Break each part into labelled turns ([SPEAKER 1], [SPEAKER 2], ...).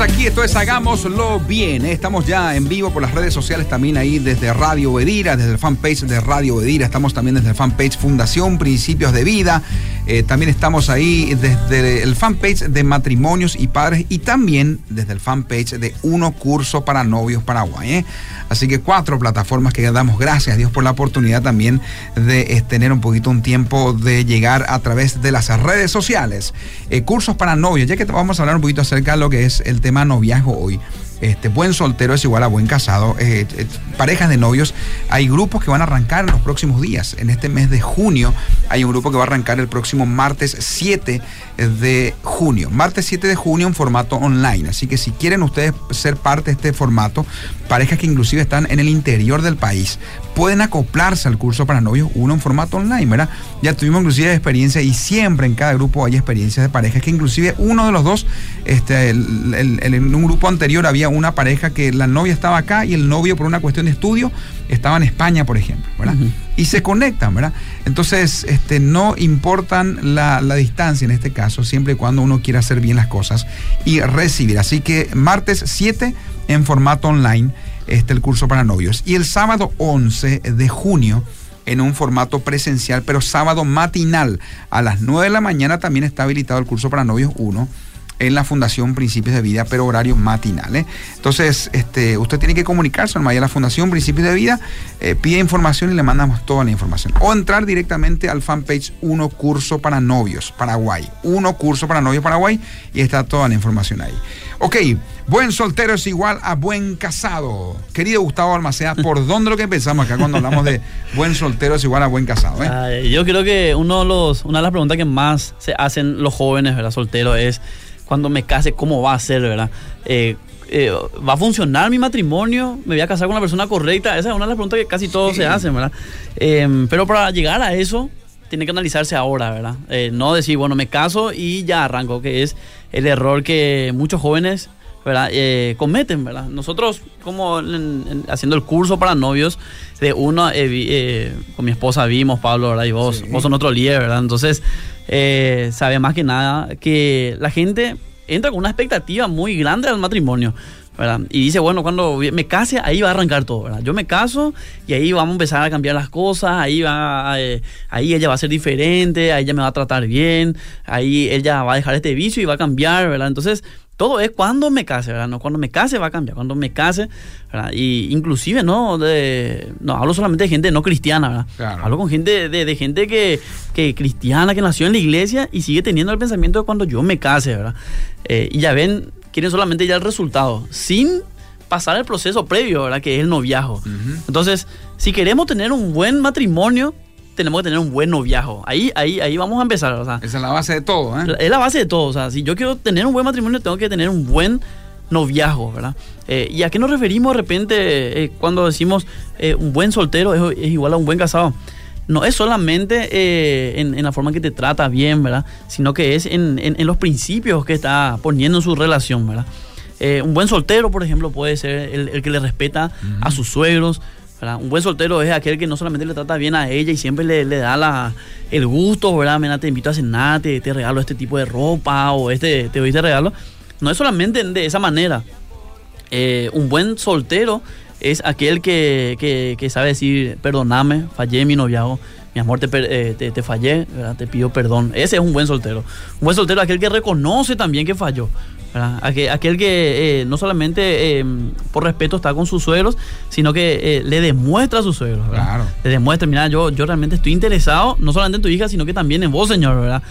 [SPEAKER 1] Aquí, esto es Hagámoslo Bien. ¿eh? Estamos ya en vivo por las redes sociales, también ahí desde Radio Bedira, desde el fanpage de Radio Bedira. Estamos también desde el fanpage Fundación Principios de Vida. Eh, también estamos ahí desde el fanpage de Matrimonios y Padres y también desde el fanpage de Uno Curso para Novios Paraguay. ¿eh? Así que cuatro plataformas que damos gracias a Dios por la oportunidad también de tener un poquito un tiempo de llegar a través de las redes sociales. cursos para novios, ya que vamos a hablar un poquito acerca de lo que es el tema noviazgo hoy. Este, buen soltero es igual a buen casado. Eh, eh, parejas de novios, hay grupos que van a arrancar en los próximos días. En este mes de junio hay un grupo que va a arrancar el próximo martes 7 de junio. Martes 7 de junio en formato online. Así que si quieren ustedes ser parte de este formato, parejas que inclusive están en el interior del país, pueden acoplarse al curso para novios, uno en formato online, ¿verdad? Ya tuvimos inclusive experiencia y siempre en cada grupo hay experiencias de parejas que inclusive uno de los dos, este, en un grupo anterior había una pareja que la novia estaba acá y el novio por una cuestión de estudio estaba en España, por ejemplo, ¿verdad? Y se conectan, ¿verdad? Entonces, este, no importan la, la, distancia en este caso, siempre y cuando uno quiera hacer bien las cosas y recibir. Así que martes 7 en formato online, este, el curso para novios. Y el sábado 11 de junio, en un formato presencial, pero sábado matinal, a las 9 de la mañana también está habilitado el curso para novios 1 en la Fundación Principios de Vida, pero horario matinal. ¿eh? Entonces, este, usted tiene que comunicarse a la Fundación Principios de Vida, eh, pide información y le mandamos toda la información. O entrar directamente al fanpage Uno Curso para Novios Paraguay. Uno Curso para Novios Paraguay y está toda la información ahí. Ok, buen soltero es igual a buen casado. Querido Gustavo Almacea, ¿por dónde lo que empezamos acá cuando hablamos de buen soltero es igual a buen casado?
[SPEAKER 2] Eh? yo creo que uno de los, una de las preguntas que más se hacen los jóvenes, ¿verdad? Solteros es cuando me case, ¿cómo va a ser, verdad? Eh, eh, ¿Va a funcionar mi matrimonio? ¿Me voy a casar con la persona correcta? Esa es una de las preguntas que casi todos se hacen, ¿verdad? Em, pero para llegar a eso, tiene que analizarse ahora, ¿verdad? Eh, no decir, bueno, me caso y ya arranco, que es el error que muchos jóvenes ¿verdad? cometen, ¿verdad? Nosotros, como haciendo el curso para novios, de uno, con mi esposa vimos, Pablo, ¿verdad? Y vos, vos son otro líder, ¿verdad? Entonces, eh, sabe más que nada que la gente entra con una expectativa muy grande al matrimonio. ¿verdad? Y dice, bueno, cuando me case, ahí va a arrancar todo, ¿verdad? Yo me caso y ahí vamos a empezar a cambiar las cosas, ahí, va, eh, ahí ella va a ser diferente, ahí ella me va a tratar bien, ahí ella va a dejar este vicio y va a cambiar, ¿verdad? Entonces, todo es cuando me case, ¿verdad? No cuando me case va a cambiar, cuando me case, ¿verdad? Y inclusive, no, de, no hablo solamente de gente no cristiana, ¿verdad? Hablo con gente, de, gente que, que, cristiana, que nació en la iglesia y sigue teniendo el pensamiento de cuando yo me case, ¿verdad? Eh, y ya ven, quieren solamente ya el resultado, sin pasar el proceso previo, ¿verdad? Que es el noviazgo. Entonces, si queremos tener un buen matrimonio, tenemos que tener un buen noviazgo. Ahí, ahí, ahí vamos a empezar. O sea,
[SPEAKER 1] Esa es la base de todo, ¿eh?
[SPEAKER 2] Es la base de todo. O sea, si yo quiero tener un buen matrimonio, tengo que tener un buen noviazgo, ¿verdad? Eh, ¿Y a qué nos referimos de repente eh, cuando decimos eh, un buen soltero es, igual a un buen casado? No es solamente en, la forma que te trata bien, ¿verdad? Sino que es en, en, los principios que está poniendo en su relación, ¿verdad? un buen soltero, por ejemplo, puede ser el, que le respeta a sus suegros, un buen soltero es aquel que no solamente le trata bien a ella y siempre le, da la, el gusto, ¿verdad? te invito a cenar, te, te, regalo este tipo de ropa o este, te doy este regalo. No es solamente de esa manera. Eh, un buen soltero es aquel que, que, sabe decir, perdóname, fallé mi noviazgo, mi amor, te, eh, te, fallé, te pido perdón. Ese es un buen soltero. Un buen soltero es aquel que reconoce también que falló. Aquel, que eh, no solamente eh, por respeto está con sus suegros, sino que eh, le demuestra a sus suegros. Claro. Le demuestra, mira, yo, yo realmente estoy interesado, no solamente en tu hija, sino que también en vos, señor, ¿verdad?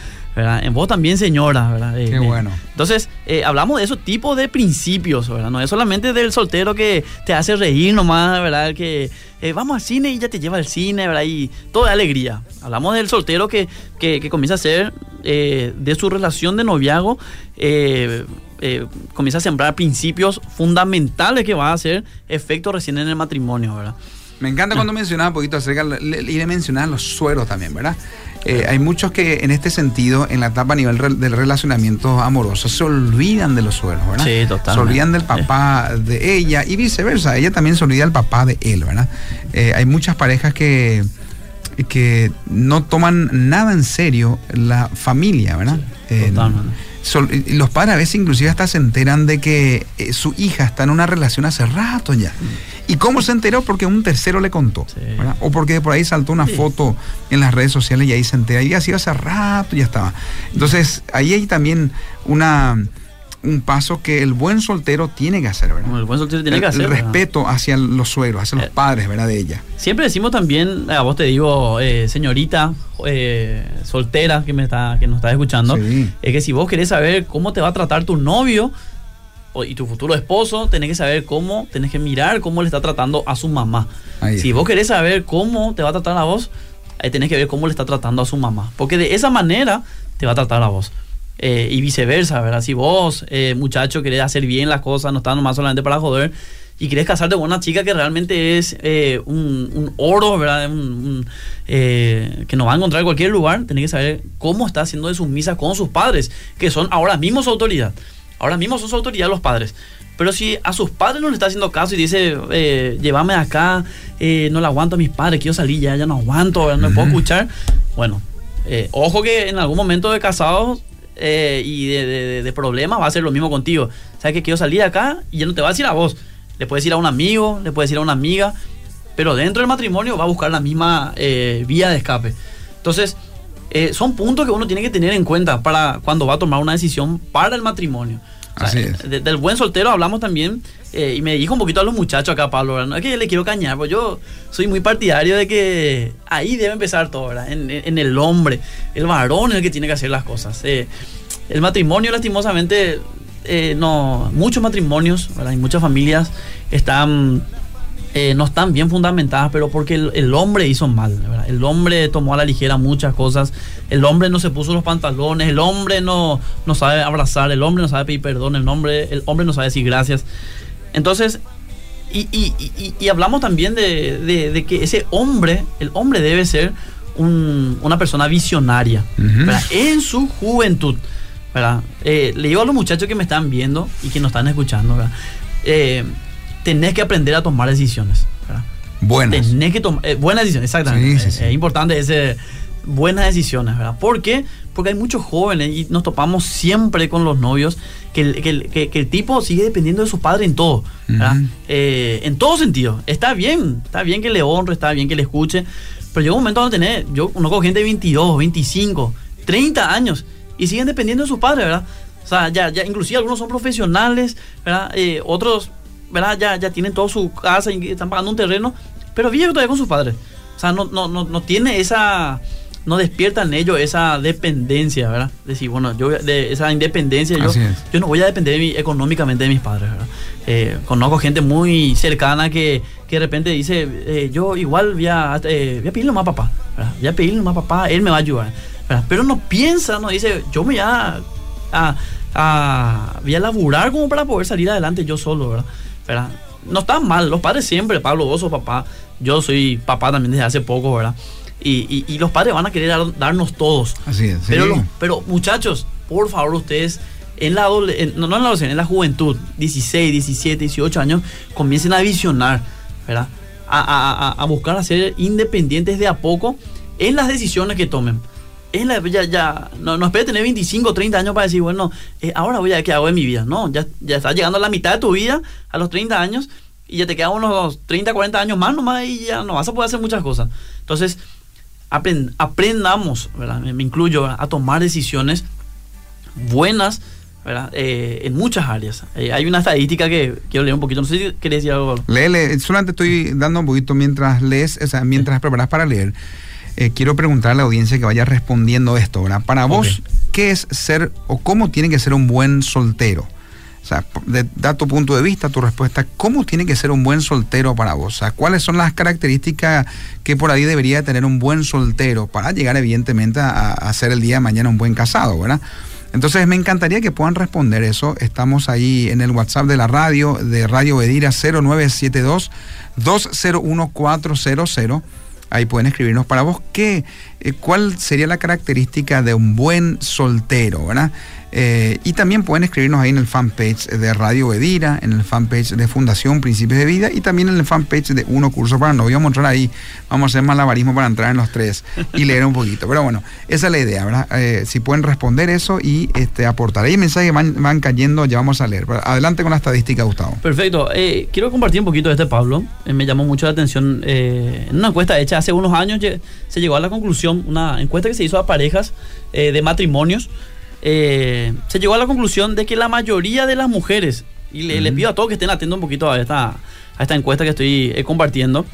[SPEAKER 2] En vos también, señora, ¿verdad?
[SPEAKER 1] Qué bueno.
[SPEAKER 2] Entonces, hablamos de esos tipos de principios, ¿verdad? No es solamente del soltero que te hace reír nomás, ¿verdad? Que vamos al cine y ya te lleva al cine, ¿verdad? Y toda alegría. Hablamos del soltero que, que, comienza a ser de su relación de noviazgo eh, comienza a sembrar principios fundamentales que van a hacer efecto recién en el matrimonio, ¿verdad?
[SPEAKER 1] Me encanta cuando mencionaba un poquito acerca, y le mencionaban los sueros también, ¿verdad? Eh, hay muchos que en este sentido, en la etapa a nivel del relacionamiento amoroso, se olvidan de los sueros, ¿verdad?
[SPEAKER 2] Sí, totalmente.
[SPEAKER 1] Se olvidan del papá de ella y viceversa. Ella también se olvida del papá de él, ¿verdad? Eh, hay muchas parejas que, que no toman nada en serio la familia, ¿verdad?
[SPEAKER 2] totalmente
[SPEAKER 1] los padres a veces inclusive hasta se enteran de que eh, su hija está en una relación hace rato ya. ¿Y cómo se enteró? Porque un tercero le contó. O porque por ahí saltó una foto en las redes sociales y ahí se entera. Y sido hace rato ya estaba. Entonces, ahí hay también una un paso que el buen soltero tiene que hacer, ¿verdad?
[SPEAKER 2] el buen soltero tiene que hacer.
[SPEAKER 1] El respeto hacia los suegros, hacia los eh, padres, ¿verdad? De ella.
[SPEAKER 2] Siempre decimos también, a vos te digo, eh, señorita eh, soltera que me está, que nos está escuchando, es que si vos querés saber cómo te va a tratar tu novio y tu futuro esposo, tenés que saber cómo, tenés que mirar cómo le está tratando a su mamá. si vos querés saber cómo te va a tratar a vos, ahí tenés que ver cómo le está tratando a su mamá. Porque de esa manera te va a tratar a vos. Eh, y viceversa, ¿verdad? Si vos, eh, muchacho, querés hacer bien las cosas, no estás nomás solamente para joder, y querés casarte con una chica que realmente es eh, un, oro, ¿verdad? que no va a encontrar en cualquier lugar, tenés que saber cómo está haciendo de sus misas con sus padres, que son ahora mismo su autoridad. Ahora mismo son su autoridad los padres. Pero si a sus padres no le está haciendo caso y dice, llévame acá, no le aguanto a mis padres, quiero salir ya, ya no aguanto, no me puedo escuchar. Bueno, ojo que en algún momento de casados eh, y de, de, problemas, va a ser lo mismo contigo. ¿Sabes que quiero salir acá? Y ya no te va a decir a vos. Le puedes decir a un amigo, le puedes decir a una amiga, pero dentro del matrimonio va a buscar la misma eh, vía de escape. Entonces, eh, son puntos que uno tiene que tener en cuenta para cuando va a tomar una decisión para el matrimonio. Del buen soltero hablamos también, y me dijo un poquito a los muchachos acá, Pablo, no es que yo le quiero cañar, pues yo soy muy partidario de que ahí debe empezar todo, ¿verdad? En, en, el hombre, el varón es el que tiene que hacer las cosas. El matrimonio, lastimosamente, eh, no, muchos matrimonios y muchas familias están, eh, no están bien fundamentadas, pero porque el, hombre hizo mal. El hombre tomó a la ligera muchas cosas. El hombre no se puso los pantalones. El hombre no, no sabe abrazar. El hombre no sabe pedir perdón. El hombre, el hombre no sabe decir gracias. Entonces, y, y, hablamos también de, que ese hombre, el hombre debe ser una persona visionaria en su juventud. ¿verdad? Eh, le digo a los muchachos que me están viendo y que nos están escuchando, ¿verdad? Eh, tenés que aprender a tomar decisiones, ¿verdad?
[SPEAKER 1] Buenas.
[SPEAKER 2] Tenés que tomar, eh, buenas decisiones, exactamente. Es importante ese, buenas decisiones, ¿verdad? ¿Por qué? Porque hay muchos jóvenes y nos topamos siempre con los novios que el, que, el tipo sigue dependiendo de su padre en todo, ¿verdad? en todo sentido. Está bien, está bien que le honre, está bien que le escuche, pero llega un momento donde tenés, yo conozco gente de 22, 25, 30 años y siguen dependiendo de sus padres, ¿verdad? O sea, ya, ya inclusive algunos son profesionales, ¿verdad? Eh, otros, ¿verdad? Ya, ya tienen toda su casa y están pagando un terreno, pero viven todavía con sus padres. O sea, no, no, no, no tiene esa, no despierta en ellos esa dependencia, ¿verdad? Decir, bueno, yo de esa independencia, yo, yo no voy a depender económicamente de mis padres, ¿verdad? Eh, conozco gente muy cercana que, que de repente dice, eh, yo igual voy a, voy a pedirle más a papá, ¿verdad? Voy a pedirle más a papá, él me va a ayudar. Pero no piensa, no dice, yo me voy a, a, voy a laburar como para poder salir adelante yo solo, ¿verdad? No está mal, los padres siempre, Pablo, vos sos papá, yo soy papá también desde hace poco, ¿verdad? Y, y, los padres van a querer darnos todos.
[SPEAKER 1] Así es.
[SPEAKER 2] Pero, pero muchachos, por favor, ustedes en la no, en la adolescencia, en la juventud, 16, 17, 18 años, comiencen a visionar, ¿verdad? A, a, a, buscar a ser independientes de a poco en las decisiones que tomen es la, ya, ya, no, no esperes tener 25 o 30 años para decir, bueno, eh, ahora voy a ver qué hago en mi vida. No, ya, ya estás llegando a la mitad de tu vida, a los 30 años, y ya te quedan unos 30, 40 años más nomás y ya no vas a poder hacer muchas cosas. Entonces, aprendamos, ¿verdad? Me, incluyo, a tomar decisiones buenas, ¿verdad? Eh, en muchas áreas. Eh, hay una estadística que quiero leer un poquito. No sé si querés decir algo.
[SPEAKER 1] Léele, solamente estoy dando un poquito mientras lees, o sea, mientras preparas para leer. Eh, quiero preguntar a la audiencia que vaya respondiendo esto, ¿verdad? Para vos, ¿qué es ser o cómo tiene que ser un buen soltero? O sea, de, da tu punto de vista, tu respuesta, ¿cómo tiene que ser un buen soltero para vos? O sea, ¿cuáles son las características que por ahí debería tener un buen soltero para llegar evidentemente a, ser el día de mañana un buen casado, ¿verdad? Entonces me encantaría que puedan responder eso. Estamos ahí en el WhatsApp de la radio, de Radio Bedira 0972 201 400 Ahí pueden escribirnos para vos qué, eh, cuál sería la característica de un buen soltero, ¿verdad? Eh, y también pueden escribirnos ahí en el fanpage de Radio Edira, en el fanpage de Fundación Principios de Vida y también en el fanpage de Uno Curso para No. Voy a mostrar ahí, vamos a hacer malabarismo para entrar en los tres y leer un poquito. Pero bueno, esa es la idea, ¿verdad? Eh, si pueden responder eso y este, aportar. Ahí mensajes van, van cayendo, ya vamos a leer. Adelante con la estadística, Gustavo.
[SPEAKER 2] Perfecto. Eh, quiero compartir un poquito de este Pablo. me llamó mucho la atención. en una encuesta hecha hace unos años se llegó a la conclusión, una encuesta que se hizo a parejas de matrimonios eh, se llegó a la conclusión de que la mayoría de las mujeres, y le, pido a todos que estén atentos un poquito a esta, a esta encuesta que estoy eh, compartiendo,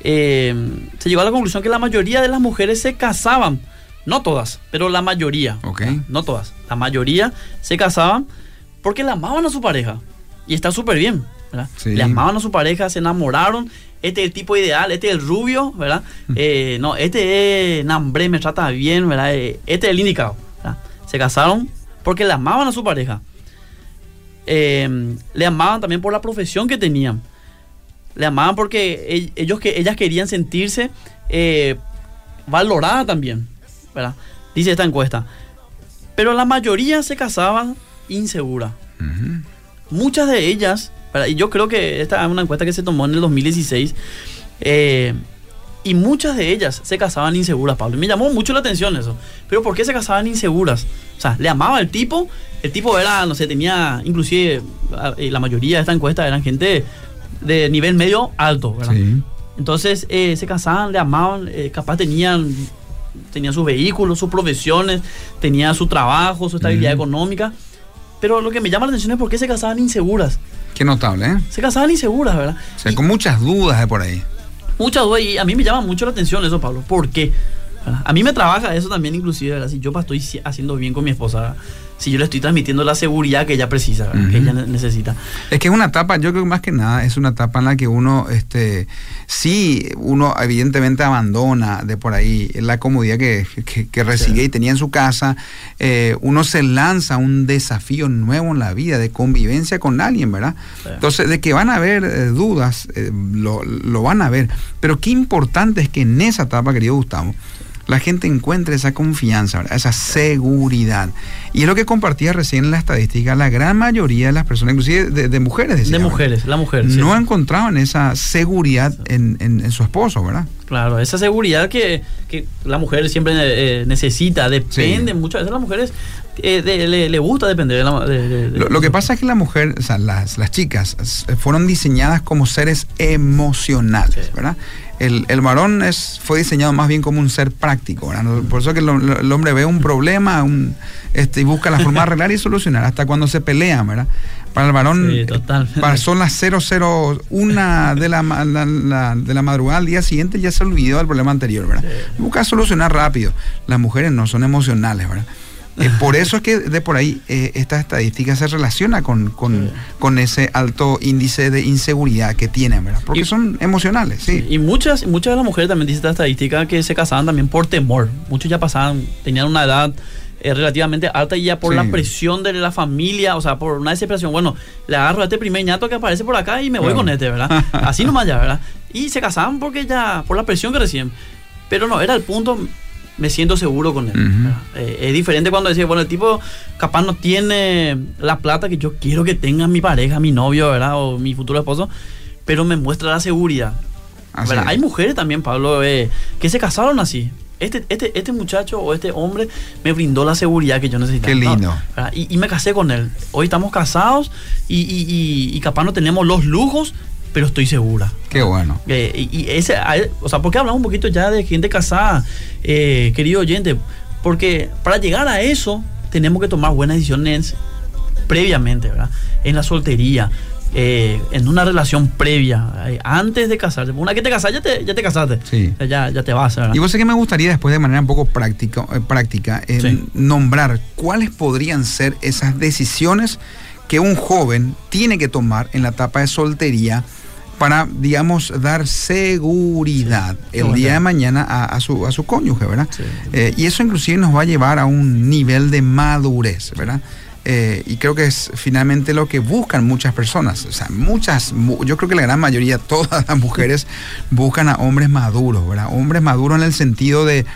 [SPEAKER 2] eh, se llegó a la conclusión que la mayoría de las mujeres se casaban, no todas, pero la mayoría, no todas, la mayoría se casaban porque le amaban a su pareja y está súper bien. Le amaban a su pareja, se enamoraron. Este es el tipo ideal, este es el rubio, ¿verdad? no, este es Nambre, me trata bien, ¿verdad? Este es el indicado. Se casaron porque le amaban a su pareja. Eh, le amaban también por la profesión que tenían. Le amaban porque ellos que ellas querían sentirse eh, valoradas también. ¿verdad? Dice esta encuesta. Pero la mayoría se casaban insegura. Muchas de ellas, y yo creo que esta es una encuesta que se tomó en el 2016, eh, y muchas de ellas se casaban inseguras, Pablo. Y me llamó mucho la atención eso. Pero ¿por qué se casaban inseguras? O sea, le amaba el tipo. El tipo era, no sé, tenía, inclusive eh, la mayoría de esta encuesta eran gente de nivel medio alto, ¿verdad? Sí. Entonces eh, se casaban, le amaban, eh, capaz tenían, tenían sus vehículos, sus profesiones, tenían su trabajo, su estabilidad económica. Pero lo que me llama la atención es por qué se casaban inseguras.
[SPEAKER 1] Qué notable, ¿eh?
[SPEAKER 2] Se casaban inseguras, ¿verdad?
[SPEAKER 1] O sea, con muchas dudas de por ahí
[SPEAKER 2] muchas dudas y a mí me llama mucho la atención eso, Pablo. ¿Por qué? A mí me trabaja eso también, inclusive, ¿verdad? si yo estoy haciendo bien con mi esposa, si yo le estoy transmitiendo la seguridad que ella precisa, que ella necesita.
[SPEAKER 1] Es que es una etapa, yo creo que más que nada es una etapa en la que uno, este, sí, uno evidentemente abandona de por ahí la comodidad que, que, recibe y tenía en su casa, eh, uno se lanza a un desafío nuevo en la vida de convivencia con alguien, ¿verdad? Entonces, de que van a haber eh, dudas, eh, lo, lo van a ver, pero qué importante es que en esa etapa, querido Gustavo, la gente encuentre esa confianza, esa seguridad. Y es lo que compartía recién en la estadística, la gran mayoría de las personas, inclusive de, mujeres,
[SPEAKER 2] de mujeres, la mujer,
[SPEAKER 1] no encontraban esa seguridad en, su esposo, ¿verdad?
[SPEAKER 2] Claro, esa seguridad que, la mujer siempre eh, necesita, depende, muchas veces las mujeres eh, le, gusta depender de
[SPEAKER 1] lo, que pasa es que la mujer, o sea, las, las chicas fueron diseñadas como seres emocionales, ¿verdad? El, el, varón es, fue diseñado más bien como un ser práctico. Por eso que el, hombre ve un problema un, este, y busca la forma de arreglar y solucionar, hasta cuando se pelea, ¿verdad? Para el varón para, son las 001 de la, la, de la madrugada al día siguiente ya se olvidó del problema anterior, ¿verdad? Busca solucionar rápido. Las mujeres no son emocionales, ¿verdad? Eh, por eso es que de por ahí eh, esta estadística se relaciona con, con, ese alto índice de inseguridad que tienen, ¿verdad? Porque son emocionales, sí.
[SPEAKER 2] Y muchas, muchas de las mujeres también dice esta estadística que se casaban también por temor. Muchos ya pasaban, tenían una edad eh, relativamente alta y ya por la presión de la familia, o sea, por una desesperación, bueno, le agarro a este primer ñato que aparece por acá y me voy con este, ¿verdad? Así nomás ya, ¿verdad? Y se casaban porque ya, por la presión que reciben. Pero no, era el punto, me siento seguro con él. Eh, es diferente cuando decís, bueno, el tipo capaz no tiene la plata que yo quiero que tenga mi pareja, mi novio, ¿verdad? O mi futuro esposo, pero me muestra la seguridad. Hay mujeres también, Pablo, eh, que se casaron así. Este, este, este muchacho o este hombre me brindó la seguridad que yo necesitaba.
[SPEAKER 1] Qué lindo.
[SPEAKER 2] y, me casé con él. Hoy estamos casados y, y, y capaz no tenemos los lujos, pero estoy segura.
[SPEAKER 1] Qué bueno.
[SPEAKER 2] Eh, y, ese, o sea, ¿por qué hablamos un poquito ya de gente casada, eh, querido oyente? Porque para llegar a eso tenemos que tomar buenas decisiones previamente, ¿verdad? En la soltería, eh, en una relación previa, antes de casarte. Una que te casas, ya te, ya te casaste. Sí. Ya, ya te vas. ¿verdad?
[SPEAKER 1] Y vos sé que me gustaría después de manera un poco práctica, práctica nombrar cuáles podrían ser esas decisiones que un joven tiene que tomar en la etapa de soltería para, digamos, dar seguridad el día de mañana a, su, a su cónyuge, ¿verdad? Eh, y eso inclusive nos va a llevar a un nivel de madurez, ¿verdad? Eh, y creo que es finalmente lo que buscan muchas personas. O sea, muchas, yo creo que la gran mayoría, todas las mujeres buscan a hombres maduros, ¿verdad? Hombres maduros en el sentido de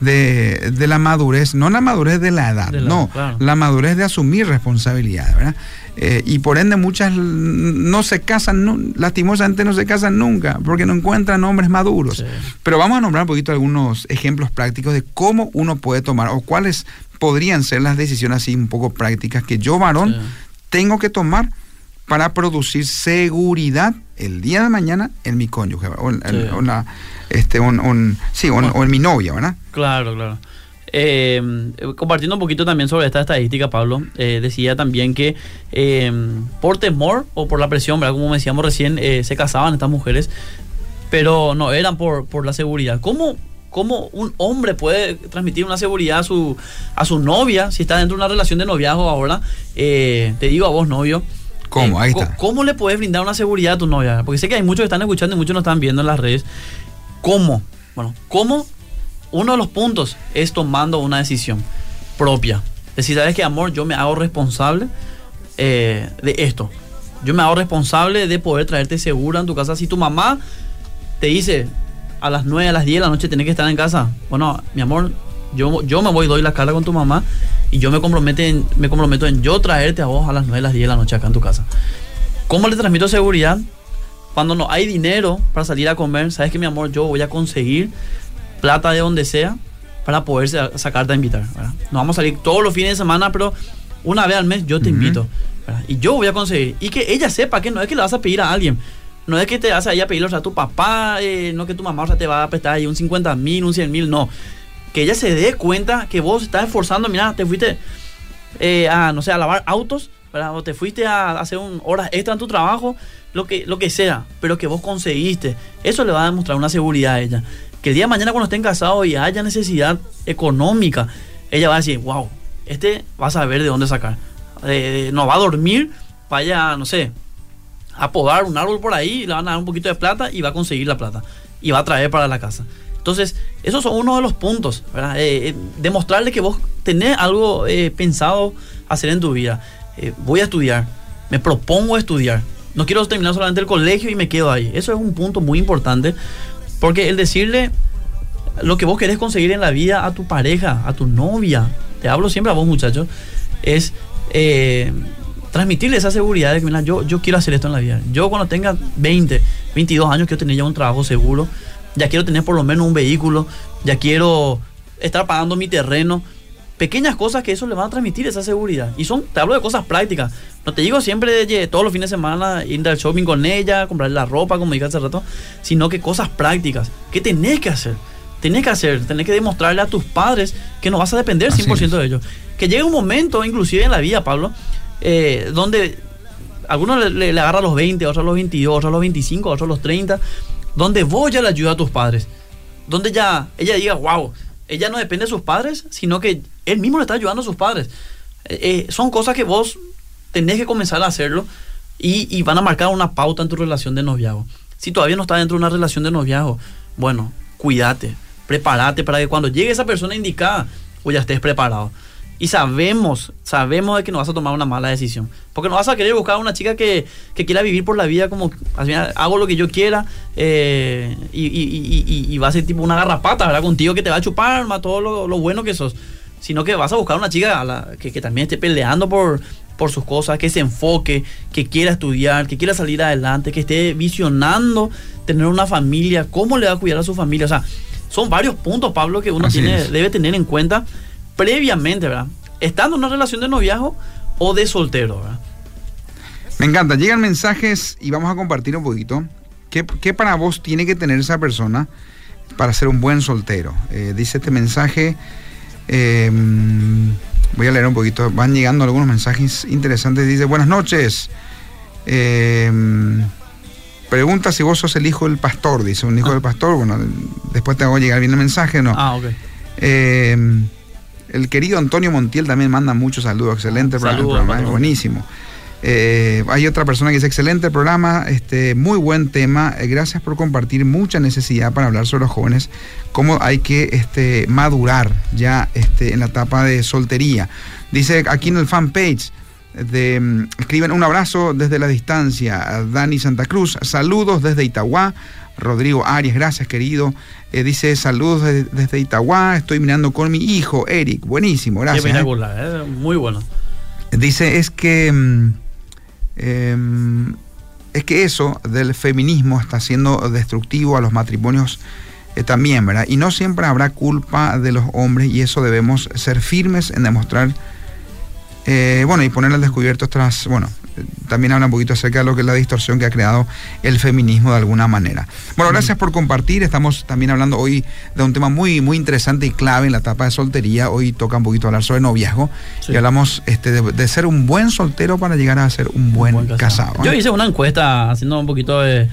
[SPEAKER 1] de, de, la madurez, no la madurez de la edad, no, la madurez de asumir responsabilidades, ¿verdad? Eh, y por ende muchas no se casan, lastimosamente no se casan nunca, porque no encuentran hombres maduros. Pero vamos a nombrar un poquito algunos ejemplos prácticos de cómo uno puede tomar o cuáles podrían ser las decisiones así un poco prácticas que yo varón tengo que tomar para producir seguridad el día de mañana en mi cónyuge o en, este, un, sí, o en mi novia, ¿verdad?
[SPEAKER 2] Claro, claro. Eh, compartiendo un poquito también sobre esta estadística, Pablo, eh, decía también que eh, por temor o por la presión, ¿verdad? como decíamos recién, se casaban estas mujeres, pero no eran por, por la seguridad. ¿Cómo, ¿Cómo un hombre puede transmitir una seguridad a su, a su novia si está dentro de una relación de noviazgo ahora? te digo a vos, novio.
[SPEAKER 1] ¿Cómo? Ahí está.
[SPEAKER 2] ¿Cómo le puedes brindar una seguridad a tu novia? Porque sé que hay muchos que están escuchando y muchos no están viendo en las redes. ¿Cómo? Bueno, ¿cómo uno de los puntos es tomando una decisión propia. Decir, ¿sabes qué, amor? Yo me hago responsable eh, de esto. Yo me hago responsable de poder traerte segura en tu casa. Si tu mamá te dice a las 9, a las 10 de la noche tenés que estar en casa, bueno, mi amor, yo, yo me voy, doy la cara con tu mamá y yo me, compromete me comprometo en yo traerte a vos a las 9, a las 10 de la noche acá en tu casa. ¿Cómo le transmito seguridad? Cuando no hay dinero para salir a comer, sabes que mi amor, yo voy a conseguir plata de donde sea para poder sacarte a invitar. No vamos a salir todos los fines de semana, pero una vez al mes yo te invito. Y yo voy a conseguir. Y que ella sepa que no es que le vas a pedir a alguien. No es que te vas a ir a pedirle a tu papá, eh, no que tu mamá te va a prestar ahí un 50 mil, un 100 mil, no. Que ella se dé cuenta que vos estás esforzando, mira, te fuiste eh, a, no sé, a lavar autos, o te fuiste a hacer un, horas extra en tu trabajo, lo que, lo que sea, pero que vos conseguiste. Eso le va a demostrar una seguridad a ella que el día de mañana cuando estén casados y haya necesidad económica, ella va a decir, wow, este va a saber de dónde sacar. no va a dormir, vaya, no sé, a podar un árbol por ahí, le van a dar un poquito de plata y va a conseguir la plata. Y va a traer para la casa. Entonces, esos son uno de los puntos, ¿verdad? Eh, eh, demostrarle que vos tenés algo eh, pensado hacer en tu vida. voy a estudiar, me propongo estudiar. No quiero terminar solamente el colegio y me quedo ahí. Eso es un punto muy importante porque el decirle lo que vos querés conseguir en la vida a tu pareja, a tu novia, te hablo siempre a vos muchachos, es eh, transmitirle esa seguridad de que, mira, yo, yo quiero hacer esto en la vida. Yo cuando tenga 20, 22 años quiero tener ya un trabajo seguro, ya quiero tener por lo menos un vehículo, ya quiero estar pagando mi terreno. Pequeñas cosas que eso le van a transmitir esa seguridad. Y son, te hablo de cosas prácticas. No te digo siempre de todos los fines de semana ir al shopping con ella, comprar la ropa, como dije hace rato, sino que cosas prácticas. ¿Qué tenés que hacer? Tenés que hacer, tenés que demostrarle a tus padres que no vas a depender 100% de ellos. Que llegue un momento, inclusive en la vida, Pablo, eh, donde algunos le, le, agarra a los 20, otros a los 22, otros a los 25, otros a los 30, donde vos ya le ayudas a tus padres. Donde ya ella diga, wow, ella no depende de sus padres, sino que él mismo le está ayudando a sus padres. Eh, eh, son cosas que vos tenés que comenzar a hacerlo y, van a marcar una pauta en tu relación de noviazgo. Si todavía no estás dentro de una relación de noviazgo, bueno, cuídate, prepárate para que cuando llegue esa persona indicada, pues ya estés preparado. Y sabemos, sabemos de que no vas a tomar una mala decisión. Porque no vas a querer buscar a una chica que, quiera vivir por la vida como, al final, hago lo que yo quiera eh, y, va a ser tipo una garrapata, ¿verdad? Contigo que te va a chupar más todo lo, bueno que sos. Sino que vas a buscar una chica que, que también esté peleando por, por sus cosas, que se enfoque, que quiera estudiar, que quiera salir adelante, que esté visionando tener una familia, cómo le va a cuidar a su familia. O sea, son varios puntos, Pablo, que uno tiene, debe tener en cuenta previamente, ¿verdad? Estando en una relación de noviazgo o de soltero, ¿verdad?
[SPEAKER 1] Me encanta. Llegan mensajes y vamos a compartir un poquito. ¿Qué, para vos tiene que tener esa persona para ser un buen soltero? Eh, dice este mensaje. Eh, Voy a leer un poquito. Van llegando algunos mensajes interesantes. Dice, buenas noches. Em, pregunta si vos sos el hijo del pastor. Dice, un hijo del pastor. Bueno, después te hago llegar bien el mensaje, ¿no?
[SPEAKER 2] Ah, ok.
[SPEAKER 1] El querido Antonio Montiel también manda muchos saludos. Excelente programa, buenísimo. Eh, hay otra persona que dice, excelente programa, este, muy buen tema, eh, gracias por compartir mucha necesidad para hablar sobre los jóvenes, cómo hay que este, madurar ya este, en la etapa de soltería. Dice aquí en el fanpage, de, mm, escriben un abrazo desde la distancia, Dani Santa Cruz, saludos desde Itagua, Rodrigo Arias, gracias querido. Eh, dice saludos desde, Itagua, estoy mirando con mi hijo Eric, buenísimo, gracias.
[SPEAKER 2] Espectacular, muy bueno.
[SPEAKER 1] Dice es que mm, em, es que eso del feminismo está siendo destructivo a los matrimonios eh, también, ¿verdad? Y no siempre habrá culpa de los hombres y eso debemos ser firmes en demostrar, eh, bueno, y poner al descubierto tras, bueno, también habla un poquito acerca de lo que es la distorsión que ha creado el feminismo de alguna manera. Bueno, gracias por compartir. Estamos también hablando hoy de un tema muy, muy interesante y clave en la etapa de soltería. Hoy toca un poquito hablar sobre noviazgo y hablamos este, de, ser un buen soltero para llegar a ser un buen, casado.
[SPEAKER 2] Yo hice una encuesta haciendo un poquito de...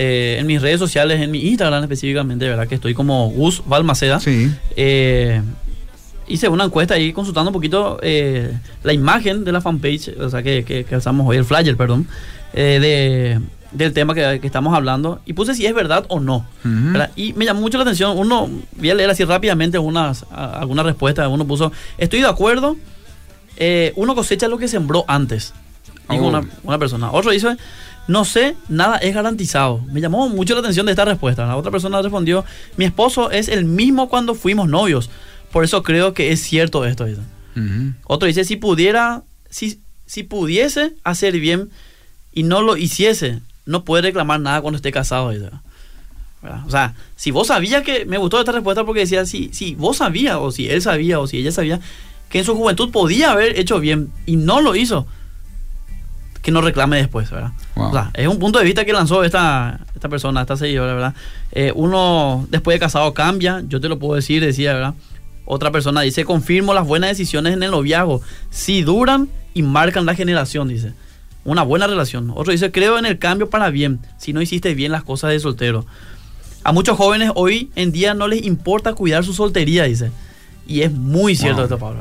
[SPEAKER 2] Eh, en mis redes sociales, en mi Instagram específicamente, ¿verdad? Que estoy como Gus Balmaceda.
[SPEAKER 1] Sí.
[SPEAKER 2] Eh, hice una encuesta ahí consultando un poquito eh, la imagen de la fanpage, o sea, que, que, alzamos hoy, el flyer, perdón, eh, de, del tema que, estamos hablando, y puse si es verdad o no. Y me llamó mucho la atención, uno, voy a leer así rápidamente unas, algunas respuestas, uno puso, estoy de acuerdo, eh, uno cosecha lo que sembró antes, dijo oh. una, una persona. Otro dice, no sé, nada es garantizado. Me llamó mucho la atención de esta respuesta. La otra persona respondió, mi esposo es el mismo cuando fuimos novios. Por eso creo que es cierto esto. Otro dice, si pudiera, si, si pudiese hacer bien y no lo hiciese, no puede reclamar nada cuando esté casado. O sea, si vos sabías que, me gustó esta respuesta porque decía, si, si vos sabías, o si él sabía, o si ella sabía, que en su juventud podía haber hecho bien y no lo hizo, que no reclame después, ¿verdad? O sea, es un punto de vista que lanzó esta, esta persona, esta seguidora, ¿verdad? Eh, uno después de casado cambia, yo te lo puedo decir, decía, ¿verdad? Otra persona dice, confirmo las buenas decisiones en el noviazgo. Si duran y marcan la generación, dice. Una buena relación. Otro dice, creo en el cambio para bien, si no hiciste bien las cosas de soltero. A muchos jóvenes hoy en día no les importa cuidar su soltería, dice. Y es muy cierto esto, Pablo.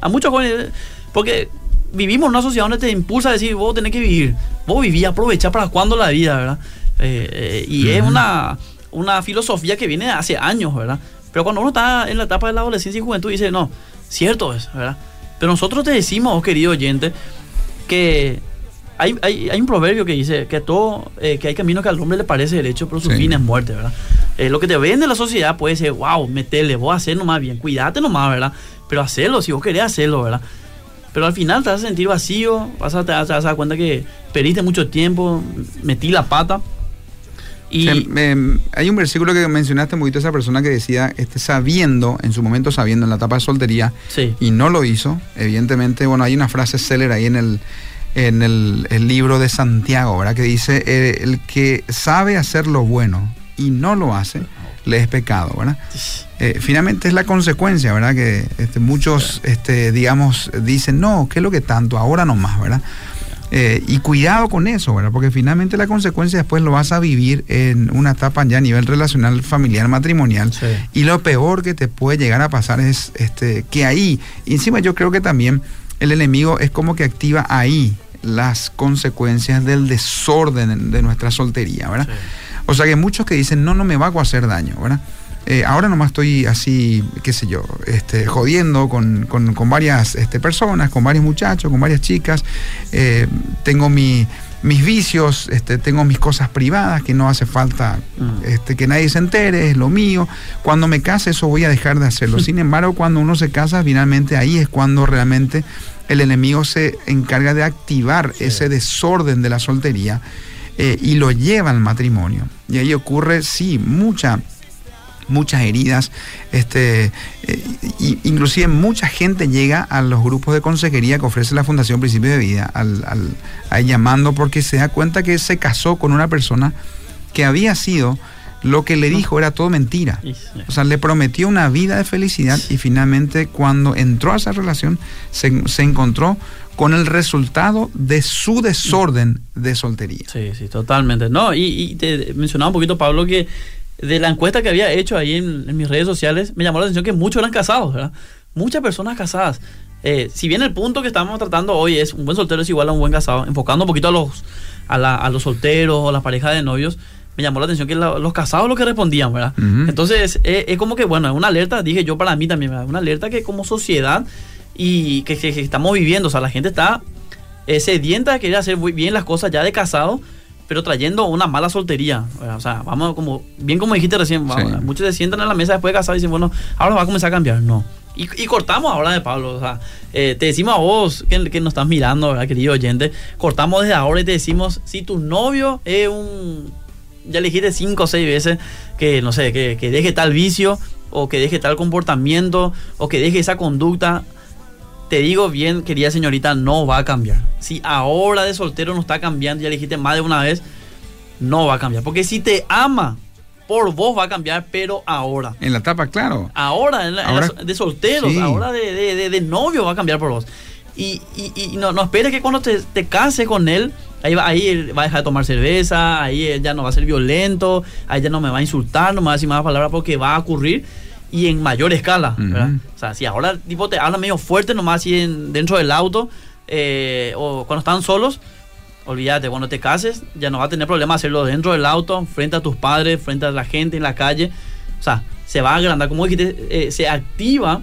[SPEAKER 2] a muchos jóvenes, porque vivimos en una sociedad donde te impulsa a decir, vos tenés que vivir. Vos vivís, aprovechar para cuando la vida, ¿verdad? Eh, eh, y es una, una filosofía que viene hace años, ¿verdad? Pero cuando uno está en la etapa de la adolescencia y juventud, dice, no, cierto es, ¿verdad? Pero nosotros te decimos, oh, querido oyente, que hay, hay, un proverbio que dice que todo, eh, que hay camino que al hombre le parece derecho, pero su fin es muerte, ¿verdad? Eh, lo que te vende la sociedad puede ser, wow, metele, vos hacer nomás bien, cuídate nomás, ¿verdad? Pero hacerlo, si vos querés hacerlo, ¿verdad? Pero al final te vas a sentir vacío, vas a, te vas a dar cuenta que perdiste mucho tiempo, metí la pata
[SPEAKER 1] hay un versículo que mencionaste muy esa persona que decía, este, sabiendo, en su momento sabiendo en la etapa de soltería, y no lo hizo. Evidentemente, bueno, hay una frase célebre ahí en el, en el, libro de Santiago, ¿verdad? Que dice, eh, el que sabe hacer lo bueno y no lo hace, le es pecado, ¿verdad? Eh, finalmente es la consecuencia, ¿verdad? Que este, muchos, este, digamos, dicen, no, ¿qué es lo que tanto? Ahora no más, ¿verdad? Eh, y cuidado con eso, ¿verdad? Porque finalmente la consecuencia después lo vas a vivir en una etapa ya a nivel relacional, familiar, matrimonial. Y lo peor que te puede llegar a pasar es este, que ahí, encima yo creo que también el enemigo es como que activa ahí las consecuencias del desorden de nuestra soltería, ¿verdad? O sea que muchos que dicen, no, no me va a hacer daño, ¿verdad? Eh, ahora nomás estoy así, qué sé yo, este, jodiendo con, varias este, personas, con varios muchachos, con varias chicas. Eh, tengo mis vicios, este, tengo mis cosas privadas que no hace falta mm. este, que nadie se entere, es lo mío. Cuando me case eso voy a dejar de hacerlo. Sin embargo, cuando uno se casa, finalmente ahí es cuando realmente el enemigo se encarga de activar ese desorden de la soltería eh, y lo lleva al matrimonio. Y ahí ocurre, sí, mucha muchas heridas, este, eh, inclusive mucha gente llega a los grupos de consejería que ofrece la Fundación Principio de Vida, al, al, llamando porque se da cuenta que se casó con una persona que había sido lo que le dijo era todo mentira. O sea, le prometió una vida de felicidad y finalmente cuando entró a esa relación se, se encontró con el resultado de su desorden de soltería.
[SPEAKER 2] Sí, sí, totalmente. No, y, y te mencionaba un poquito, Pablo, que de la encuesta que había hecho ahí en, mis redes sociales, me llamó la atención que muchos eran casados, ¿verdad? Muchas personas casadas. Eh, si bien el punto que estamos tratando hoy es un buen soltero es igual a un buen casado, enfocando un poquito a los, a, los solteros o las parejas de novios, me llamó la atención que los casados lo que respondían, ¿verdad? Entonces, eh, es como que, bueno, es una alerta, dije yo para mí también, ¿verdad? Una alerta que como sociedad y que, estamos viviendo, o sea, la gente está eh, sedienta de querer hacer muy bien las cosas ya de casado pero trayendo una mala soltería. O sea, vamos como, bien como dijiste recién, vamos,
[SPEAKER 1] Sí.
[SPEAKER 2] muchos se sientan en la mesa después de casar y dicen, bueno, ahora va a comenzar a cambiar. No. Y, y cortamos ahora de Pablo. O sea, eh, te decimos a vos que, que nos estás mirando, ¿verdad, querido oyente? Cortamos desde ahora y te decimos, si tu novio es un. Ya le dijiste cinco o seis veces que, no sé, que, que deje tal vicio, o que deje tal comportamiento, o que deje esa conducta. Te digo bien, querida señorita, no va a cambiar. Si ahora de soltero no está cambiando, ya le dijiste más de una vez, no va a cambiar. Porque si te ama, por vos va a cambiar, pero ahora.
[SPEAKER 1] En la etapa, claro.
[SPEAKER 2] Ahora, en la- en
[SPEAKER 1] Ahora-
[SPEAKER 2] la- de solteros,
[SPEAKER 1] sí.
[SPEAKER 2] ahora de, de- de- de novio va a cambiar por vos. Y, y- y no, no esperes que cuando te, te cases con él, ahí, va, ahí él va a dejar de tomar cerveza, ahí él ya no va a ser violento, ahí ya no me va a insultar, no me va a decir más palabras porque va a ocurrir y en mayor escala. O sea, si ahora tipo te habla medio fuerte nomás así en- dentro del auto eh, o cuando están solos, olvídate, cuando te cases ya no va a tener problema hacerlo dentro del auto, frente a tus padres, frente a la gente en la calle. O sea, se va a agrandar, como dijiste, eh, se activa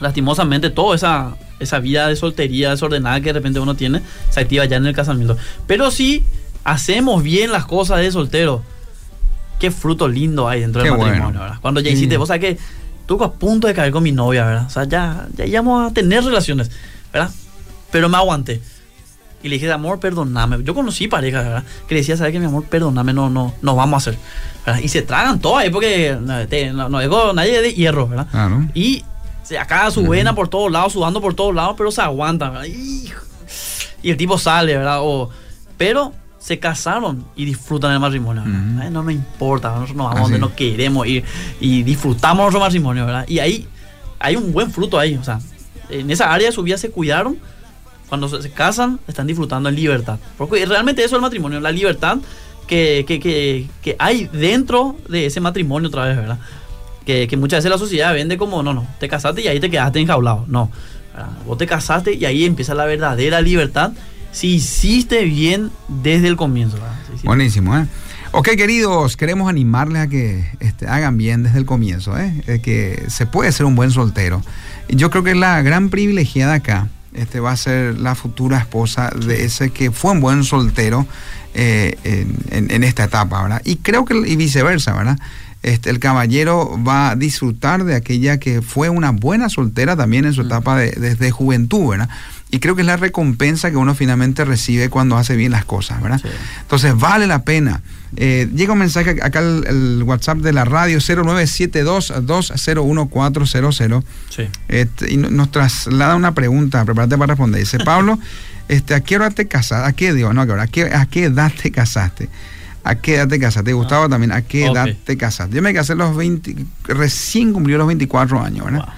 [SPEAKER 2] lastimosamente toda esa, esa vida de soltería desordenada que de repente uno tiene, se activa ya en el casamiento. Pero si hacemos bien las cosas de soltero, qué fruto lindo hay dentro del matrimonio,
[SPEAKER 1] bueno.
[SPEAKER 2] ¿verdad? Cuando ya hiciste, vos sabés que estuve a punto de caer con mi novia, ¿verdad? O sea, ya, ya íbamos a tener relaciones, ¿verdad? Pero me aguanté. Y le dije, amor, perdóname. Yo conocí parejas, ¿verdad? Que le decía, ¿sabes qué, mi amor? Perdóname, no, no, no vamos a hacer. ¿verdad? Y se tragan todo ahí porque no, no, no digo nadie de hierro, ¿verdad?
[SPEAKER 1] Claro.
[SPEAKER 2] Y se acaba su vena por todos lados, sudando por todos lados, pero se aguanta, ¿verdad? Hijo. Y el tipo sale, ¿verdad? O, pero se casaron y disfrutan el matrimonio, ¿verdad?
[SPEAKER 1] Ujú.
[SPEAKER 2] Ay, No nos importa, nosotros nos vamos
[SPEAKER 1] Así.
[SPEAKER 2] donde nos queremos ir y disfrutamos nuestro matrimonio, ¿verdad? Y ahí hay un buen fruto ahí, o sea, en esa área de su vida se cuidaron. Cuando se se casan, están disfrutando en libertad. Porque realmente eso es el matrimonio, la libertad que, que, que, que hay dentro de ese matrimonio otra vez, ¿verdad? Que, que muchas veces la sociedad vende como, no, no, te casaste y ahí te quedaste enjaulado. No, ¿verdad? vos te casaste y ahí empieza la verdadera libertad si hiciste bien desde el comienzo. Si
[SPEAKER 1] Buenísimo, ¿eh? Ok, queridos, queremos animarles a que este, hagan bien desde el comienzo, ¿eh? Eh, que se puede ser un buen soltero. Yo creo que la gran privilegiada acá este, va a ser la futura esposa de ese que fue un buen soltero eh, en, en- en esta etapa, ¿verdad? Y creo que y viceversa, ¿verdad? Este, el caballero va a disfrutar de aquella que fue una buena soltera también en su etapa de, desde juventud, ¿verdad? Y creo que es la recompensa que uno finalmente recibe cuando hace bien las cosas, ¿verdad?
[SPEAKER 2] Sí.
[SPEAKER 1] Entonces vale la pena. Eh, llega un mensaje acá el, el WhatsApp de la radio 0972201400
[SPEAKER 2] Sí.
[SPEAKER 1] este, y no- nos traslada una pregunta, prepárate para responder. Dice Pablo, este, ¿a qué hora te casaste? ¿A qué digo? No, ¿a qué hora? ¿A qué, edad te casaste? ¿A qué edad te casaste? Gustavo también, ¿a qué edad te casaste? Yo me casé los 20, recién cumplió los 24 años, ¿verdad?
[SPEAKER 2] Wow.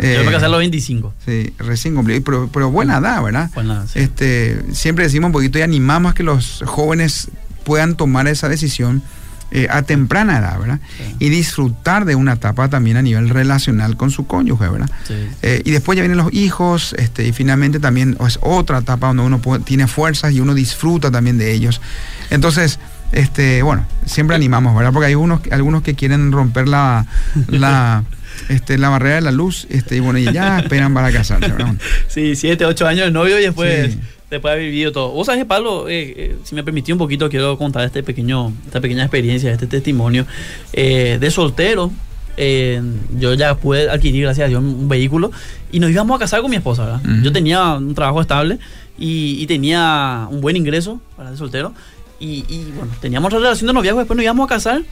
[SPEAKER 1] Eh,
[SPEAKER 2] Yo me casé a los 25.
[SPEAKER 1] Sí, recién cumplió, pero, pero buena edad, ¿verdad?
[SPEAKER 2] Buena, sí.
[SPEAKER 1] Este, siempre decimos un poquito y animamos a que los jóvenes puedan tomar esa decisión eh, a temprana edad, ¿verdad?
[SPEAKER 2] Sí.
[SPEAKER 1] Y disfrutar de una etapa también a nivel relacional con su cónyuge, ¿verdad?
[SPEAKER 2] Sí.
[SPEAKER 1] Eh, y después ya vienen los hijos, este, y finalmente también es otra etapa donde uno puede- tiene fuerzas y uno disfruta también de ellos. Entonces, este, bueno, siempre animamos, ¿verdad? Porque hay unos, algunos que quieren romper la, la, este, la barrera de la luz, este, y bueno, y ya esperan para casarse, ¿verdad?
[SPEAKER 2] Sí, siete, ocho años de novio y después,
[SPEAKER 1] Sí.
[SPEAKER 2] después de haber vivido todo. Vos sabés, Pablo, eh, eh, si me permití un poquito, quiero contar este pequeño, esta pequeña experiencia, este testimonio. Eh, de soltero, eh, yo ya pude adquirir, gracias a Dios, un vehículo y nos íbamos a casar con mi esposa, ¿verdad?
[SPEAKER 1] Ujú.
[SPEAKER 2] Yo tenía un trabajo estable y, y tenía un buen ingreso para de soltero. Y, y, bueno, teníamos relación de noviazgo, después nos íbamos a casar.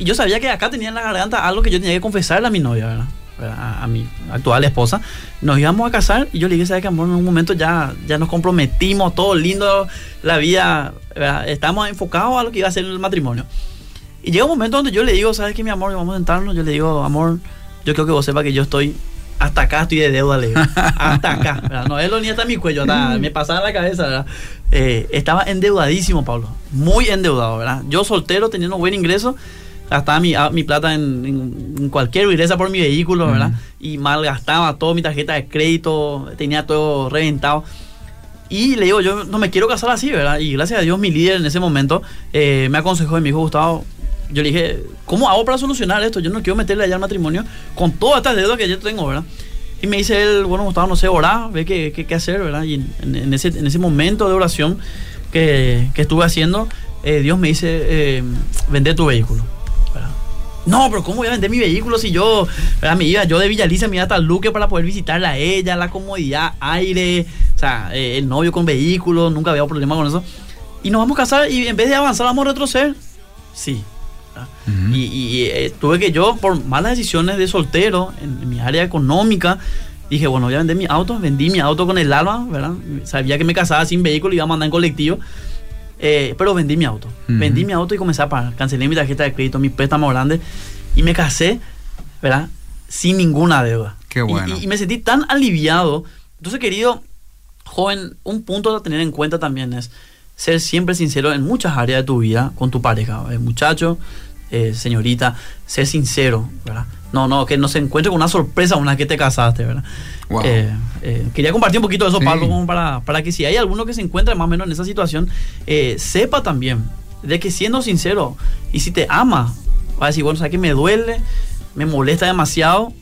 [SPEAKER 2] Y yo sabía que acá tenía en la garganta algo que yo tenía que confesarle a mi novia, ¿verdad? A, a mi actual esposa. Nos íbamos a casar y yo le dije, ¿sabes qué, amor? En un momento ya, ya nos comprometimos, todo lindo, la vida, ¿verdad? Estamos enfocados a lo que iba a ser el matrimonio. Y llega un momento donde yo le digo, ¿sabes qué, mi amor? Vamos a sentarnos. Yo le digo, amor, yo creo que vos sepas que yo estoy hasta acá, estoy de deuda, le digo. Hasta acá, ¿verdad? No es lo ni hasta mi cuello, hasta me pasaba la cabeza, ¿verdad? Eh, estaba endeudadísimo, Pablo. Muy endeudado, ¿verdad? Yo soltero, teniendo buen ingreso, gastaba mi, a- mi plata en, en- en cualquier regresa por mi vehículo, ¿verdad?
[SPEAKER 1] Ujú.
[SPEAKER 2] Y malgastaba toda mi tarjeta de crédito, tenía todo reventado. Y le digo, yo no me quiero casar así, ¿verdad? Y gracias a Dios mi líder en ese momento eh, me aconsejó y me dijo, Gustavo, yo le dije, ¿cómo hago para solucionar esto? Yo no quiero meterle allá al matrimonio con todas estas deudas que yo tengo, ¿verdad? Y me dice él, bueno, Gustavo, no sé, orar, ve qué, qué, qué hacer, ¿verdad? Y en, en ese, en ese momento de oración, que, que estuve haciendo, eh, Dios me dice, eh, vende tu vehículo. No, pero ¿cómo voy a vender mi vehículo si yo, me iba, yo de Villaliza me iba hasta Luque para poder visitarla a ella, la comodidad, aire, o sea, eh, el novio con vehículo, nunca había problema con eso. Y nos vamos a casar y en vez de avanzar vamos a retroceder. Sí. ¿verdad?
[SPEAKER 1] Ujú.
[SPEAKER 2] Y, y, eh, tuve que yo, por malas decisiones de soltero, en, en mi área económica, dije, bueno, voy a vender mi auto, vendí mi auto con el alma, ¿verdad? Sabía que me casaba sin vehículo y iba a mandar en colectivo. Eh, pero vendí mi auto.
[SPEAKER 1] Ujú.
[SPEAKER 2] Vendí mi auto y comencé a pagar. Cancelé mi tarjeta de crédito, mi préstamo grande. Y me casé, ¿verdad? Sin ninguna deuda.
[SPEAKER 1] Qué bueno.
[SPEAKER 2] Y, y me sentí tan aliviado. Entonces, querido joven, un punto a tener en cuenta también es ser siempre sincero en muchas áreas de tu vida con tu pareja. Muchacho, eh, señorita, ser sincero, ¿verdad? No, no, que no se encuentre con una sorpresa una vez que te casaste, ¿verdad?
[SPEAKER 1] Wow.
[SPEAKER 2] Eh, eh, quería compartir un poquito de eso,
[SPEAKER 1] Sí.
[SPEAKER 2] Pablo, como para, para que si hay alguno que se encuentre más o menos en esa situación, sepa también de que siendo sincero y si te ama, va a decir, bueno, sabes que me duele, me molesta demasiado,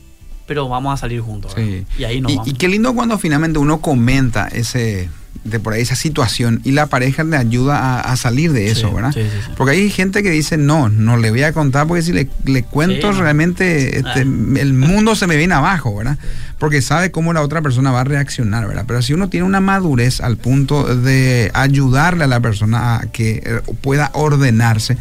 [SPEAKER 2] pero vamos a salir juntos.
[SPEAKER 1] Sí.
[SPEAKER 2] Y ahí nos
[SPEAKER 1] y,
[SPEAKER 2] vamos.
[SPEAKER 1] y qué lindo cuando finalmente uno comenta ese de por ahí esa situación y la pareja le ayuda a, a salir de eso,
[SPEAKER 2] Sí,
[SPEAKER 1] ¿verdad?
[SPEAKER 2] sí, sí, sí.
[SPEAKER 1] Porque hay gente que dice, no, no le voy a contar porque si le, le cuento realmente este,
[SPEAKER 2] Ah.
[SPEAKER 1] el mundo se me viene abajo, ¿verdad? Porque sabe cómo la otra persona va a reaccionar, ¿verdad? Pero si uno tiene una madurez al punto de ayudarle a la persona a que eh, pueda ordenarse,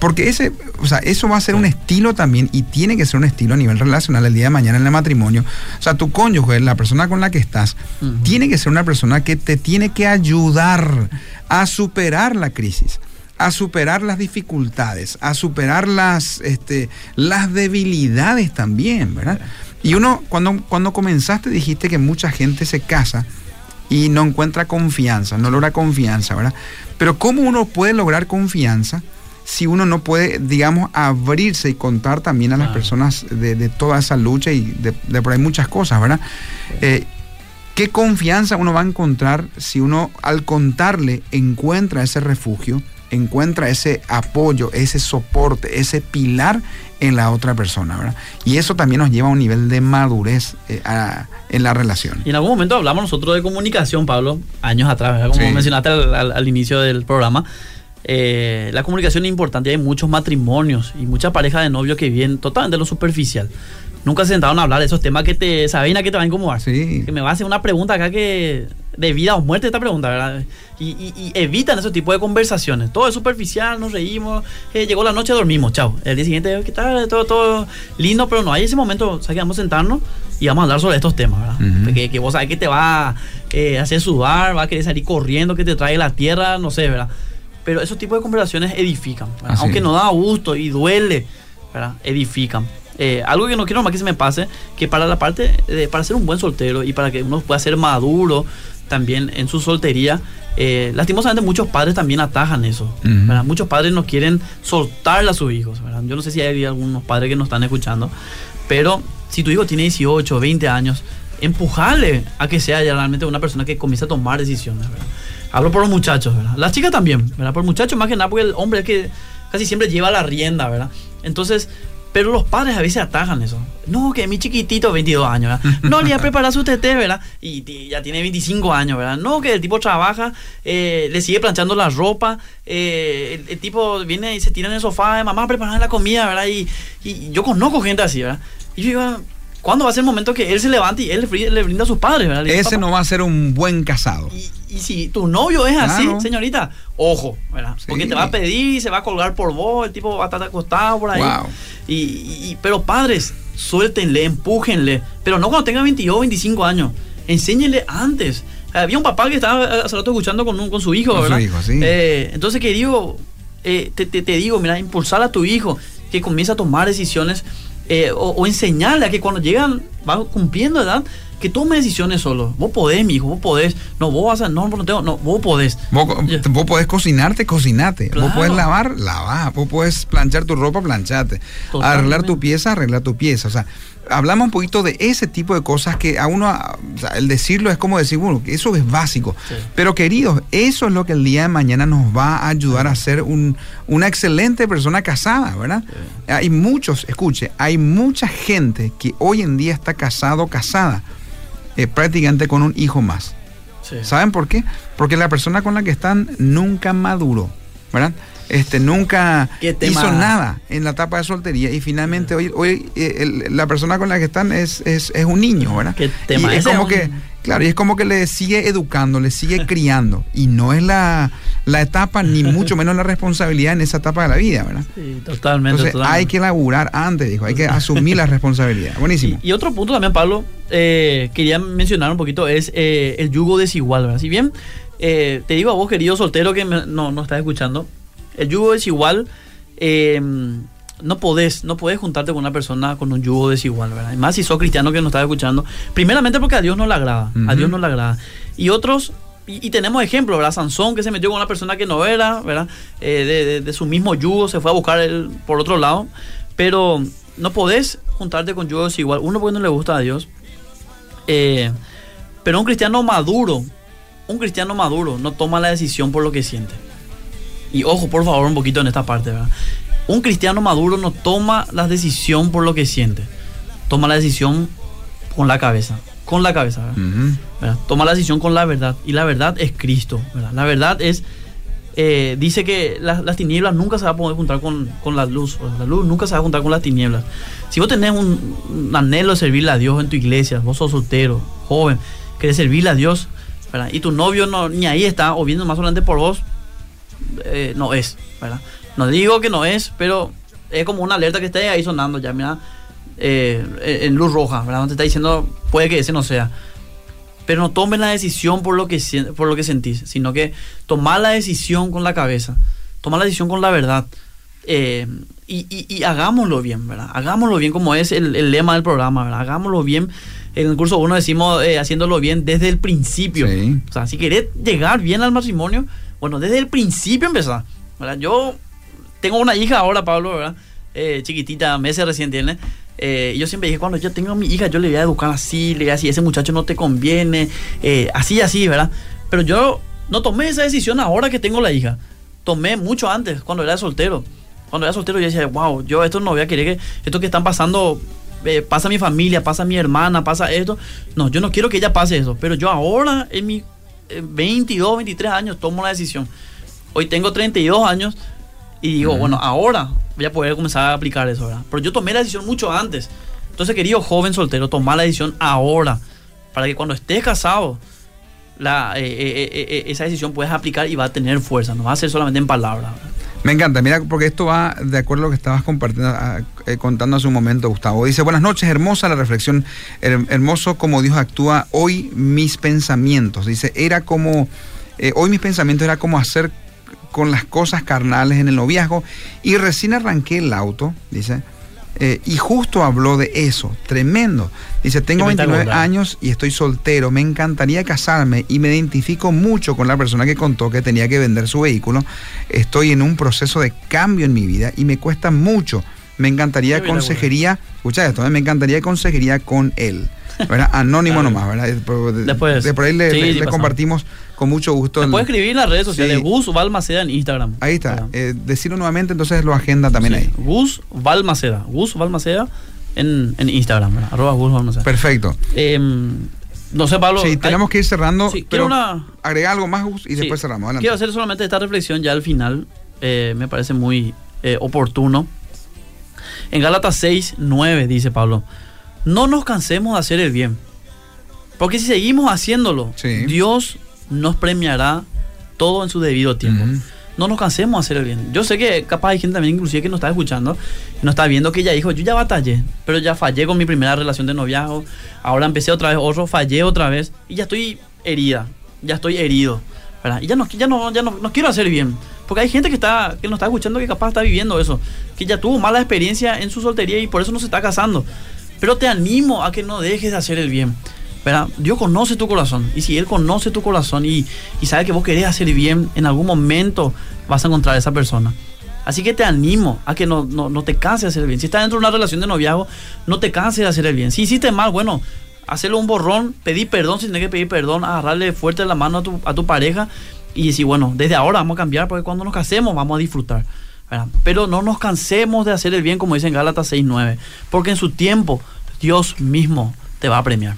[SPEAKER 1] porque ese, o sea, eso va a ser un estilo también y tiene que ser un estilo a nivel relacional el día de mañana en el matrimonio. O sea, tu cónyuge, la persona con la que estás, tiene que ser una persona que te tiene que ayudar a superar la crisis a superar las dificultades, a superar las, este, las debilidades también, ¿verdad? Y uno, cuando, cuando comenzaste dijiste que mucha gente se casa y no encuentra confianza, no logra confianza, ¿verdad? Pero ¿cómo uno puede lograr confianza si uno no puede, digamos, abrirse y contar también a las personas de, de toda esa lucha y de, de por ahí muchas cosas, ¿verdad? Eh, ¿Qué confianza uno va a encontrar si uno al contarle encuentra ese refugio, encuentra ese apoyo, ese soporte, ese pilar en la otra persona, ¿verdad? Y eso también nos lleva a un nivel de madurez eh, a- en la relación.
[SPEAKER 2] Y en algún momento hablamos nosotros de comunicación, Pablo, años atrás, ¿verdad? como
[SPEAKER 1] Sí.
[SPEAKER 2] mencionaste al, al- al inicio del programa. Eh, la comunicación es importante hay muchos matrimonios y muchas parejas de novios que viven totalmente lo superficial. Nunca se sentaron a hablar de esos temas que te saben a que te va a incomodar.
[SPEAKER 1] Sí.
[SPEAKER 2] Que me va a hacer una pregunta acá que de vida o muerte esta pregunta, ¿verdad? Y, y- y evitan ese tipo de conversaciones. Todo es superficial, nos reímos, eh, llegó la noche, dormimos, chao. El día siguiente, ¿qué tal? Todo, todo lindo, pero no hay ese momento, o sea, que vamos a sentarnos y vamos a hablar sobre estos temas, ¿verdad?
[SPEAKER 1] Ujú.
[SPEAKER 2] que, que vos sabés que te va a eh, hacer sudar, va a querer salir corriendo, que te trae la tierra, no sé, ¿verdad? Pero esos tipos de conversaciones edifican, aunque no da gusto y duele, ¿verdad? Edifican. Eh, algo que no quiero más que se me pase, que para la parte, de, para ser un buen soltero y para que uno pueda ser maduro también en su soltería, eh, lastimosamente muchos padres también atajan eso.
[SPEAKER 1] Ujú.
[SPEAKER 2] ¿verdad? Muchos padres no quieren soltarle a sus hijos. ¿verdad? Yo no sé si hay algunos padres que nos están escuchando, pero si tu hijo tiene 18, 20 años, empujarle a que sea ya realmente una persona que comience a tomar decisiones. ¿verdad? Hablo por los muchachos, ¿verdad? Las chicas también, ¿verdad? Por muchachos más que nada, porque el hombre es que casi siempre lleva la rienda, ¿verdad? Entonces, pero los padres a veces atajan eso. No, que mi chiquitito, 22 años, ¿verdad? No, le ha preparado su tete, ¿verdad? Y, ya tiene 25 años, ¿verdad? No, que el tipo trabaja, eh, le sigue planchando la ropa, eh, el, el tipo viene y se tira en el sofá, mamá, preparar la comida, ¿verdad? Y, y yo conozco gente así, ¿verdad? Y yo digo, ¿cuándo va a ser el momento que él se levante y él le, bri- le brinda a sus padres, ¿verdad? Dice,
[SPEAKER 1] Ese
[SPEAKER 2] "Papá,
[SPEAKER 1] no va a ser un buen casado.
[SPEAKER 2] y, y si tu novio es así,
[SPEAKER 1] Claro.
[SPEAKER 2] señorita, ojo, ¿verdad?
[SPEAKER 1] Sí.
[SPEAKER 2] Porque te va a pedir y se va a colgar por vos, el tipo va a estar acostado por ahí.
[SPEAKER 1] Wow.
[SPEAKER 2] Y, y- pero padres, suéltenle, empújenle, pero no cuando tenga 22 25 años, enséñenle antes. Había un papá que estaba eh, hace rato escuchando con, un- con su hijo,
[SPEAKER 1] Con su
[SPEAKER 2] ¿verdad?
[SPEAKER 1] hijo, sí.
[SPEAKER 2] Eh, entonces, que digo, eh, te, te- te digo, mira, impulsar a tu hijo que comience a tomar decisiones eh, o, o enseñarle a que cuando llegan, va cumpliendo edad, que tome decisiones solo. Vos podés, mi hijo, vos podés. No, vos vas a. No, no tengo. No, vos podés.
[SPEAKER 1] Vos, vos podés cocinarte, cocinate. Vos podés lavar, lavá. Vos podés planchar tu ropa, planchate.
[SPEAKER 2] Totalmente.
[SPEAKER 1] Arreglar tu pieza, arreglar tu pieza. O sea, hablamos un poquito de ese tipo de cosas que a uno, a- o sea, el decirlo es como decir, bueno, que eso es básico.
[SPEAKER 2] Sí.
[SPEAKER 1] Pero queridos, eso es lo que el día de mañana nos va a ayudar a ser un, una excelente persona casada, ¿verdad? Hay muchos, escuche, hay mucha gente que hoy en día está casado o casada, eh, prácticamente con un hijo más. Sí. ¿Saben por qué? Porque la persona con la que están nunca maduró, ¿verdad? Este, nunca hizo nada en la etapa de soltería y finalmente hoy, hoy eh, la persona con la que están es, es, es un niño, ¿verdad?
[SPEAKER 2] ¿Qué tema?
[SPEAKER 1] Y es como que, claro, y es como que le sigue educando, le sigue criando y no es la, la etapa ni mucho menos la responsabilidad en esa etapa de la vida, ¿verdad?
[SPEAKER 2] Sí, totalmente.
[SPEAKER 1] Entonces hay que laburar antes, dijo, hay que asumir la responsabilidad. Buenísimo.
[SPEAKER 2] Y, otro punto también, Pablo, eh, quería mencionar un poquito es eh, el yugo desigual, ¿verdad? Si bien te digo a vos, querido soltero que no, no estás escuchando, el yugo desigual, eh, no podés, no podés juntarte con una persona con un yugo desigual, ¿verdad? más si sos cristiano que nos estás escuchando. Primeramente porque a Dios no le agrada, a Dios no le agrada. Y otros, y, tenemos ejemplos, ¿verdad? Sansón que se metió con una persona que no era, ¿verdad? Eh, de, su mismo yugo, se fue a buscar él por otro lado. Pero no podés juntarte con yugo desigual. Uno porque no le gusta a Dios. Eh, pero un cristiano maduro, un cristiano maduro no toma la decisión por lo que siente. Y ojo, por favor, un poquito en esta parte, ¿verdad? Un cristiano maduro no toma la decisión por lo que siente. Toma la decisión con la cabeza. Con la cabeza, ¿verdad? Toma la decisión con la verdad. Y la verdad es Cristo, ¿verdad? La verdad es. Eh, dice que las, tinieblas nunca se va a poder juntar con, la luz. La luz nunca se va a juntar con las tinieblas. Si vos tenés un, anhelo de servirle a Dios en tu iglesia, vos sos soltero, joven, querés servirle a Dios, ¿verdad? y tu novio no, ni ahí está, o viendo más solamente por vos, eh, no es, ¿verdad? No digo que no es, pero es como una alerta que está ahí sonando ya, mira, eh, en luz roja, ¿verdad? Te está diciendo, puede que ese no sea. Pero no tomes la decisión por lo que, por lo que sentís, sino que toma la decisión con la cabeza, toma la decisión con la verdad. Eh, y, hagámoslo bien, ¿verdad? Hagámoslo bien como es el, lema del programa, ¿verdad? Hagámoslo bien. En el curso 1 decimos haciéndolo bien desde el principio. O sea, si querés llegar bien al matrimonio, bueno, desde el principio empezó. ¿verdad? Yo tengo una hija ahora, Pablo, ¿verdad? Eh, chiquitita, meses recién tiene. Eh, yo siempre dije, cuando yo tengo a mi hija, yo le voy a educar así, le voy a decir, ese muchacho no te conviene, eh, así, así, ¿verdad? Pero yo no tomé esa decisión ahora que tengo la hija. Tomé mucho antes, cuando era soltero. Cuando era soltero yo decía, wow, yo esto no voy a querer que esto que están pasando, pasa a mi familia, pasa mi hermana, pasa esto. No, yo no quiero que ella pase eso. Pero yo ahora, en mi 22, 23 años tomo la decisión. Hoy tengo 32 años y digo, bueno, ahora voy a poder comenzar a aplicar eso, ¿verdad? Pero yo tomé la decisión mucho antes. Entonces, querido joven soltero, tomar la decisión ahora, para que cuando estés casado, la, eh, eh, eh, esa decisión puedas aplicar y va a tener fuerza, no va a ser solamente en palabras.
[SPEAKER 1] Me encanta, mira, porque esto va de acuerdo a lo que estabas compartiendo, eh, contando hace un momento, Gustavo. Dice, buenas noches, hermosa la reflexión, hermoso como Dios actúa hoy mis pensamientos. Dice, era como, eh, hoy mis pensamientos era como hacer con las cosas carnales en el noviazgo y recién arranqué el auto, dice, eh, y justo habló de eso, tremendo. Dice, tengo 29 años y estoy soltero, me encantaría casarme y me identifico mucho con la persona que contó que tenía que vender su vehículo. Estoy en un proceso de cambio en mi vida y me cuesta mucho. Me encantaría consejería, escucha esto, eh, me encantaría consejería con él. Anónimo nomás, ¿verdad? Después, por ahí le, compartimos con mucho gusto.
[SPEAKER 2] puede escribir en las redes sociales, Gus Valmaceda en Instagram.
[SPEAKER 1] Ahí está. Eh, decirlo nuevamente, entonces lo agenda también ahí.
[SPEAKER 2] Gus Valmaceda. Gus Valmaceda en, en Instagram, arroba Gus Valmaceda.
[SPEAKER 1] Perfecto.
[SPEAKER 2] Em, no sé, Pablo.
[SPEAKER 1] Sí, tenemos que ir cerrando. pero una... Agrega algo más, Gus, y después cerramos. Adelante.
[SPEAKER 2] Quiero hacer solamente esta reflexión ya al final. Eh, me parece muy eh, oportuno. En Gálatas 6, 9 dice Pablo no nos cansemos de hacer el bien. Porque si seguimos haciéndolo, Dios nos premiará todo en su debido tiempo. No nos cansemos de hacer el bien. Yo sé que capaz hay gente también inclusive que nos está escuchando, no está viendo que ella dijo, yo ya batallé, pero ya fallé con mi primera relación de noviazgo, ahora empecé otra vez otro, fallé otra vez y ya estoy herida, ya estoy herido. Y ya no, ya no, ya no, quiero hacer bien. Porque hay gente que está, que nos está escuchando que capaz está viviendo eso, que ya tuvo mala experiencia en su soltería y por eso no se está casando. Pero te animo a que no dejes de hacer el bien. ¿verdad? Dios conoce tu corazón. Y si Él conoce tu corazón y, sabe que vos querés hacer bien, en algún momento vas a encontrar a esa persona. Así que te animo a que no, no, te canses de hacer el bien. Si estás dentro de una relación de noviazgo, no te canses de hacer el bien. Si hiciste mal, bueno, hacerlo un borrón, pedir perdón si tienes que pedir perdón, agarrarle fuerte la mano a tu, a tu pareja y decir, bueno, desde ahora vamos a cambiar porque cuando nos casemos vamos a disfrutar. Pero no nos cansemos de hacer el bien, como dice en Gálatas 6.9, porque en su tiempo Dios mismo te va a premiar.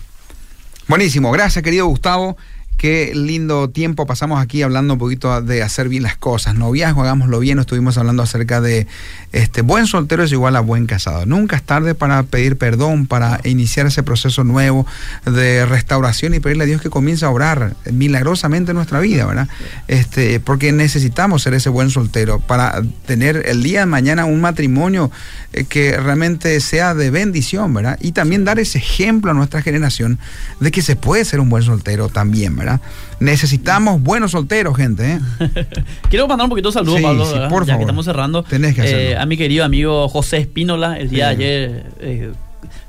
[SPEAKER 1] Buenísimo, gracias querido Gustavo. Qué lindo tiempo pasamos aquí hablando un poquito de hacer bien las cosas. Noviazgo, hagámoslo bien. Estuvimos hablando acerca de este buen soltero es igual a buen casado. Nunca es tarde para pedir perdón, para iniciar ese proceso nuevo de restauración y pedirle a Dios que comience a orar milagrosamente en nuestra vida, ¿verdad? Este, porque necesitamos ser ese buen soltero para tener el día de mañana un matrimonio eh, que realmente sea de bendición, ¿verdad? Y también dar ese ejemplo a nuestra generación de que se puede ser un buen soltero también, ¿verdad? Necesitamos buenos solteros, gente. ¿eh?
[SPEAKER 2] Quiero mandar un poquito de saludos, Pablo,
[SPEAKER 1] sí, por
[SPEAKER 2] ya
[SPEAKER 1] favor.
[SPEAKER 2] que estamos cerrando.
[SPEAKER 1] Tenés que hacerlo.
[SPEAKER 2] Eh, a mi querido amigo José Espínola, el día de ayer eh,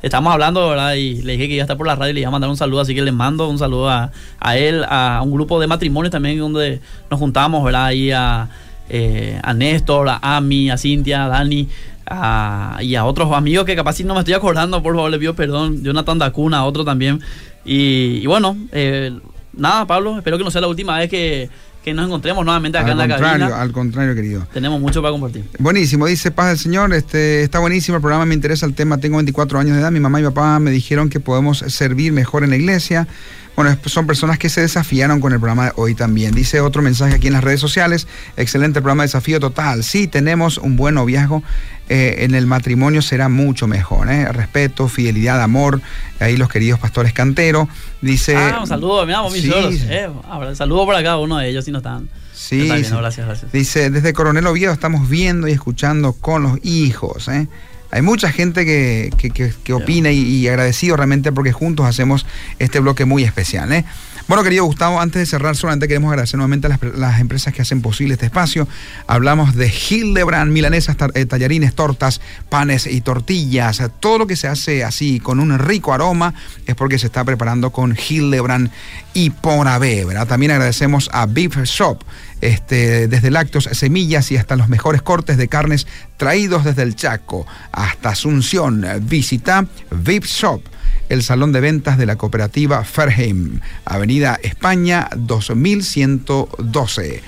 [SPEAKER 2] estamos hablando, ¿verdad? Y le dije que iba a estar por la radio y le iba a mandar un saludo, así que le mando un saludo a, a él, a un grupo de matrimonios también donde nos juntamos, ¿verdad? Ahí a, eh, a Néstor, a Ami, a Cintia, a Dani. a- y a otros amigos que capaz si no me estoy acordando, por favor, le pido perdón. Jonathan Dacuna, a otro también. Y, y bueno, eh, nada, Pablo, espero que no sea la última vez que, que nos encontremos nuevamente acá
[SPEAKER 1] Al
[SPEAKER 2] en la
[SPEAKER 1] contrario,
[SPEAKER 2] cabina.
[SPEAKER 1] al contrario, querido.
[SPEAKER 2] Tenemos mucho para compartir.
[SPEAKER 1] Buenísimo, dice Paz del Señor, este, está buenísimo el programa, me interesa el tema, tengo 24 años de edad, mi mamá y papá me dijeron que podemos servir mejor en la iglesia. Bueno, son personas que se desafiaron con el programa de hoy también. Dice otro mensaje aquí en las redes sociales, excelente programa, desafío total. Sí, tenemos un buen noviazgo, eh, en el matrimonio será mucho mejor. ¿eh? Respeto, fidelidad, amor. Ahí los queridos pastores Cantero. Dice...
[SPEAKER 2] ah, un saludo, mira, mis
[SPEAKER 1] Sí.
[SPEAKER 2] Eh, ahora, saludo para cada uno de ellos si no están.
[SPEAKER 1] Sí,
[SPEAKER 2] gracias, gracias.
[SPEAKER 1] Dice, desde Coronel Oviedo estamos viendo y escuchando con los hijos. ¿eh? Hay mucha gente que, que- que- que opina y, y agradecido realmente porque juntos hacemos este bloque muy especial. ¿eh? Bueno, querido Gustavo, antes de cerrar, solamente queremos agradecer nuevamente a las, empresas que hacen posible este espacio. Hablamos de Hildebrand, milanesas, eh, tallarines, tortas, panes y tortillas. Todo lo que se hace así con un rico aroma es porque se está preparando con Hildebrand y por AB, ¿verdad? También agradecemos a Beef Shop, este, desde lácteos, semillas y hasta los mejores cortes de carnes traídos desde el Chaco hasta Asunción. Visita Beef Shop el salón de ventas de la cooperativa Ferheim, Avenida España 2112.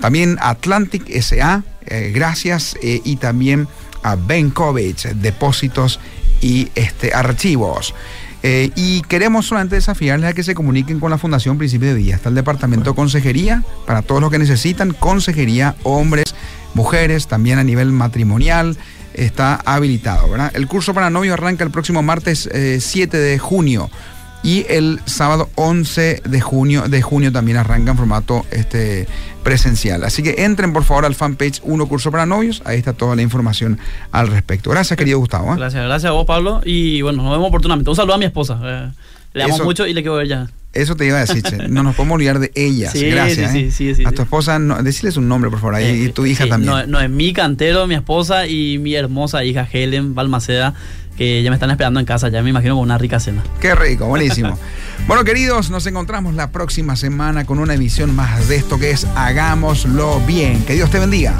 [SPEAKER 1] También Atlantic SA, eh, gracias, eh, y también a Benkovich, depósitos y este, archivos. Eh, y queremos solamente desafiarles a que se comuniquen con la Fundación Principio de Vida. Está el Departamento de Consejería para todos los que necesitan consejería, hombres, mujeres, también a nivel matrimonial. Está habilitado, ¿verdad? El curso para novios arranca el próximo martes eh, 7 de junio y el sábado 11 de junio, de junio también arranca en formato este, presencial. Así que entren por favor al fanpage Uno Curso para Novios, ahí está toda la información al respecto. Gracias querido Gustavo. ¿eh?
[SPEAKER 2] Gracias, gracias a vos, Pablo. Y bueno, nos vemos oportunamente. Un saludo a mi esposa. eh, le amo
[SPEAKER 1] Eso-
[SPEAKER 2] mucho y le quiero ver ya.
[SPEAKER 1] Eso te iba a decir, che. no nos podemos olvidar de ellas.
[SPEAKER 2] Sí,
[SPEAKER 1] Gracias.
[SPEAKER 2] sí,
[SPEAKER 1] ¿eh?
[SPEAKER 2] sí, sí, sí,
[SPEAKER 1] a tu esposa, no, decirles un nombre por favor, ahí,
[SPEAKER 2] Eh,
[SPEAKER 1] y tu hija también.
[SPEAKER 2] No, no, es mi cantero, mi esposa y mi hermosa hija Helen Balmaceda, que ya me están esperando en casa, ya me imagino con una rica cena.
[SPEAKER 1] Qué rico, buenísimo. bueno, queridos, nos encontramos la próxima semana con una emisión más de esto que es Hagámoslo bien. Que Dios te bendiga.